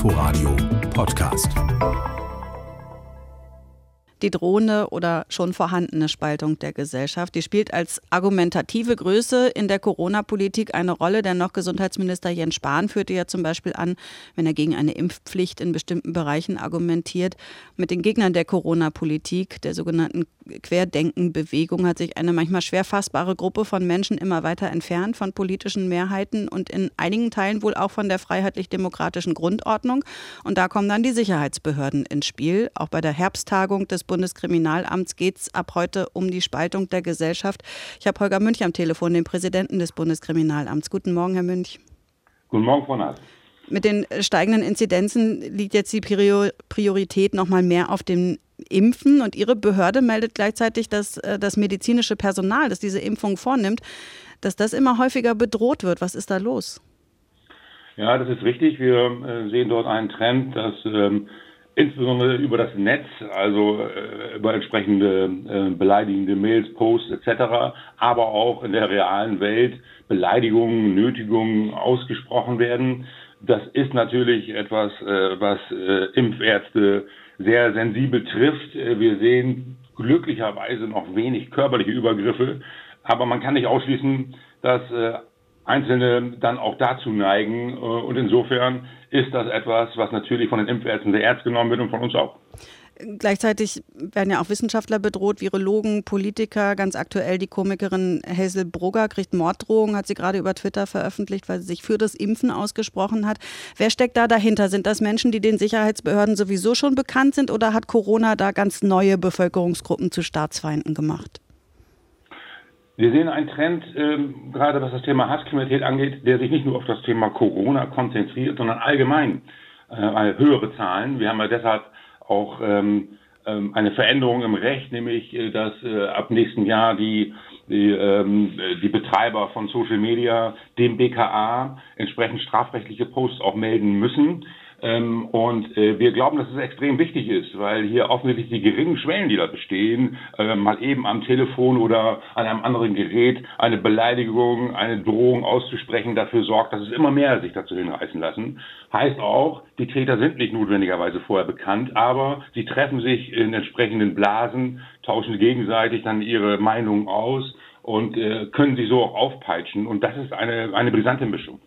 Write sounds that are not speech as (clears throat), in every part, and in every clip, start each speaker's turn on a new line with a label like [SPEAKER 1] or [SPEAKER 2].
[SPEAKER 1] Inforadio Podcast
[SPEAKER 2] die drohende oder schon vorhandene Spaltung der Gesellschaft. Die spielt als argumentative Größe in der Corona-Politik eine Rolle, denn noch Gesundheitsminister Jens Spahn führte ja zum Beispiel an, wenn er gegen eine Impfpflicht in bestimmten Bereichen argumentiert. Mit den Gegnern der Corona-Politik, der sogenannten Querdenken-Bewegung, hat sich eine manchmal schwer fassbare Gruppe von Menschen immer weiter entfernt von politischen Mehrheiten und in einigen Teilen wohl auch von der freiheitlich-demokratischen Grundordnung. Und da kommen dann die Sicherheitsbehörden ins Spiel. Auch bei der Herbsttagung des Bundeskriminalamts geht es ab heute um die Spaltung der Gesellschaft. Ich habe Holger Münch am Telefon, den Präsidenten des Bundeskriminalamts. Guten Morgen, Herr Münch.
[SPEAKER 3] Guten Morgen, Frau Nass.
[SPEAKER 2] Mit den steigenden Inzidenzen liegt jetzt die Priorität noch mal mehr auf dem Impfen und Ihre Behörde meldet gleichzeitig, dass äh, das medizinische Personal, das diese Impfung vornimmt, dass das immer häufiger bedroht wird. Was ist da los?
[SPEAKER 3] Ja, das ist richtig. Wir äh, sehen dort einen Trend, dass ähm, insbesondere über das Netz, also äh, über entsprechende äh, beleidigende Mails, Posts etc., aber auch in der realen Welt Beleidigungen, Nötigungen ausgesprochen werden. Das ist natürlich etwas, äh, was äh, Impfärzte sehr sensibel trifft. Äh, wir sehen glücklicherweise noch wenig körperliche Übergriffe, aber man kann nicht ausschließen, dass äh, Einzelne dann auch dazu neigen. Äh, und insofern ist das etwas, was natürlich von den Impfärzten sehr ernst genommen wird und von uns auch.
[SPEAKER 2] Gleichzeitig werden ja auch Wissenschaftler bedroht, Virologen, Politiker. Ganz aktuell die Komikerin Hazel Brugger kriegt Morddrohungen, hat sie gerade über Twitter veröffentlicht, weil sie sich für das Impfen ausgesprochen hat. Wer steckt da dahinter? Sind das Menschen, die den Sicherheitsbehörden sowieso schon bekannt sind oder hat Corona da ganz neue Bevölkerungsgruppen zu Staatsfeinden gemacht?
[SPEAKER 3] Wir sehen einen Trend, ähm, gerade was das Thema Hasskriminalität angeht, der sich nicht nur auf das Thema Corona konzentriert, sondern allgemein äh, höhere Zahlen. Wir haben ja deshalb auch ähm, ähm, eine Veränderung im Recht, nämlich äh, dass äh, ab nächsten Jahr die die, ähm, die Betreiber von Social Media dem BKA entsprechend strafrechtliche Posts auch melden müssen. Ähm, und äh, wir glauben, dass es extrem wichtig ist, weil hier offensichtlich die geringen Schwellen, die da bestehen, äh, mal eben am Telefon oder an einem anderen Gerät eine Beleidigung, eine Drohung auszusprechen, dafür sorgt, dass es immer mehr sich dazu hinreißen lassen. Heißt auch, die Täter sind nicht notwendigerweise vorher bekannt, aber sie treffen sich in entsprechenden Blasen, tauschen gegenseitig dann ihre Meinungen aus und äh, können sich so auch aufpeitschen. Und das ist eine, eine brisante Mischung.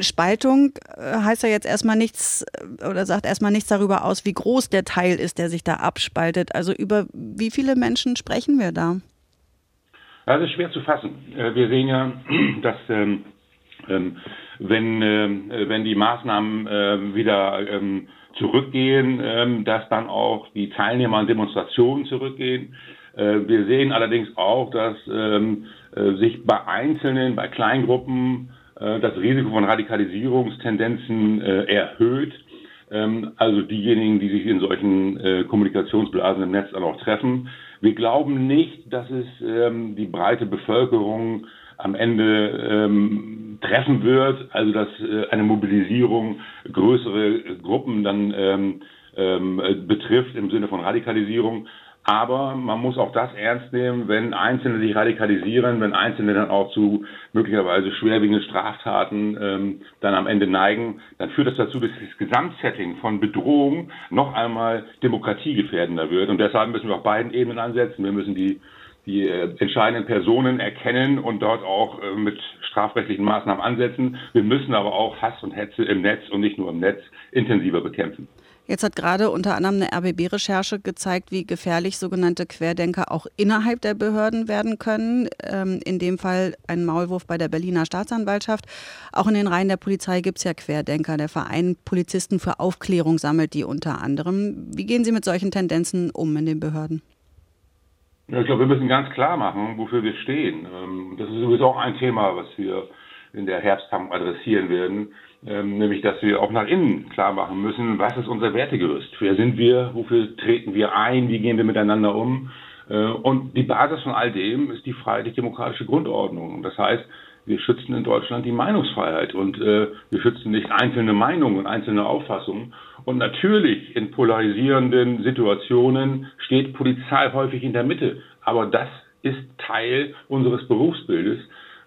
[SPEAKER 2] Spaltung äh, heißt ja jetzt erstmal nichts äh, oder sagt erstmal nichts darüber aus, wie groß der Teil ist, der sich da abspaltet. Also über wie viele Menschen sprechen wir da?
[SPEAKER 3] Das ist schwer zu fassen. Äh, wir sehen ja, (clears throat) dass ähm, ähm, wenn, äh, wenn die Maßnahmen wieder ähm, zurückgehen, ähm, dass dann auch die Teilnehmer an Demonstrationen zurückgehen. Wir sehen allerdings auch, dass ähm, sich bei Einzelnen, bei Kleingruppen das Risiko von Radikalisierungstendenzen äh, erhöht. Ähm, also diejenigen, die sich in solchen äh, Kommunikationsblasen im Netz dann auch treffen. Wir glauben nicht, dass es ähm, die breite Bevölkerung am Ende ähm, treffen wird, also dass äh, eine Mobilisierung größere Gruppen dann ähm, betrifft im Sinne von Radikalisierung. Aber man muss auch das ernst nehmen, wenn Einzelne sich radikalisieren, wenn Einzelne dann auch zu möglicherweise schwerwiegenden Straftaten ähm, dann am Ende neigen, dann führt das dazu, dass das Gesamtsetting von Bedrohung noch einmal demokratiegefährdender wird. Und deshalb müssen wir auf beiden Ebenen ansetzen. Wir müssen die, die äh, entscheidenden Personen erkennen und dort auch äh, mit strafrechtlichen Maßnahmen ansetzen. Wir müssen aber auch Hass und Hetze im Netz und nicht nur im Netz intensiver bekämpfen.
[SPEAKER 2] Jetzt hat gerade unter anderem eine RBB-Recherche gezeigt, wie gefährlich sogenannte Querdenker auch innerhalb der Behörden werden können. Ähm, in dem Fall ein Maulwurf bei der Berliner Staatsanwaltschaft. Auch in den Reihen der Polizei gibt es ja Querdenker. Der Verein Polizisten für Aufklärung sammelt die unter anderem. Wie gehen Sie mit solchen Tendenzen um in den Behörden?
[SPEAKER 3] Ja, ich glaube, wir müssen ganz klar machen, wofür wir stehen. Ähm, das ist sowieso auch ein Thema, was wir in der Herbsttagung adressieren werden ähm, nämlich dass wir auch nach innen klar machen müssen, was ist unser Wertegerüst, wer sind wir, wofür treten wir ein, wie gehen wir miteinander um. Äh, und die Basis von all dem ist die freiheitlich-demokratische Grundordnung. Das heißt, wir schützen in Deutschland die Meinungsfreiheit und äh, wir schützen nicht einzelne Meinungen und einzelne Auffassungen. Und natürlich in polarisierenden Situationen steht Polizei häufig in der Mitte. Aber das ist Teil unseres Berufsbildes.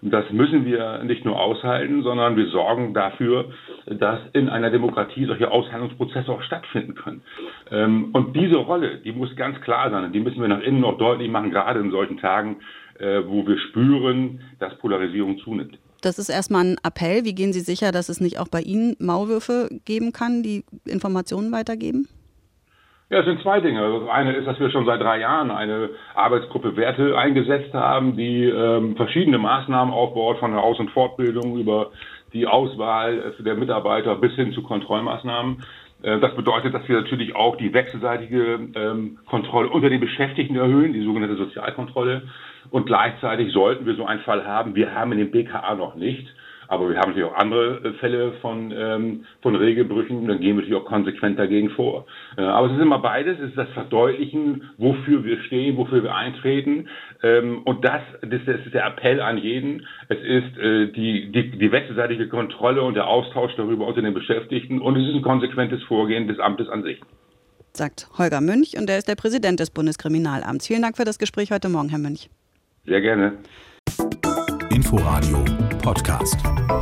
[SPEAKER 3] Das müssen wir nicht nur aushalten, sondern wir sorgen dafür, dass in einer Demokratie solche Aushandlungsprozesse auch stattfinden können. Ähm, und diese Rolle, die muss ganz klar sein. Und die müssen wir nach innen noch deutlich machen, gerade in solchen Tagen, äh, wo wir spüren, dass Polarisierung zunimmt.
[SPEAKER 2] Das ist erstmal ein Appell. Wie gehen Sie sicher, dass es nicht auch bei Ihnen Maulwürfe geben kann, die Informationen weitergeben?
[SPEAKER 3] Ja, es sind zwei Dinge. Das also eine ist, dass wir schon seit drei Jahren eine Arbeitsgruppe Werte eingesetzt haben, die ähm, verschiedene Maßnahmen aufbaut, von der Aus- und Fortbildung über die Auswahl der Mitarbeiter bis hin zu Kontrollmaßnahmen. Äh, das bedeutet, dass wir natürlich auch die wechselseitige ähm, Kontrolle unter den Beschäftigten erhöhen, die sogenannte Sozialkontrolle. Und gleichzeitig sollten wir so einen Fall haben, wir haben in dem BKA noch nicht, aber wir haben natürlich auch andere äh, Fälle von, ähm, von Regelbrüchen, dann gehen wir natürlich auch konsequent dagegen vor. Äh, aber es ist immer beides, es ist das Verdeutlichen, wofür wir stehen, wofür wir eintreten. Ähm, und das, das, das, ist der Appell an jeden. Es ist äh, die, die, die wechselseitige Kontrolle und der Austausch darüber unter den Beschäftigten und es ist ein konsequentes Vorgehen des Amtes an sich.
[SPEAKER 2] Sagt Holger Münch und er ist der Präsident des Bundeskriminalamts. Vielen Dank für das Gespräch heute Morgen, Herr Münch.
[SPEAKER 3] Sehr gerne.
[SPEAKER 1] Inforadio Podcast.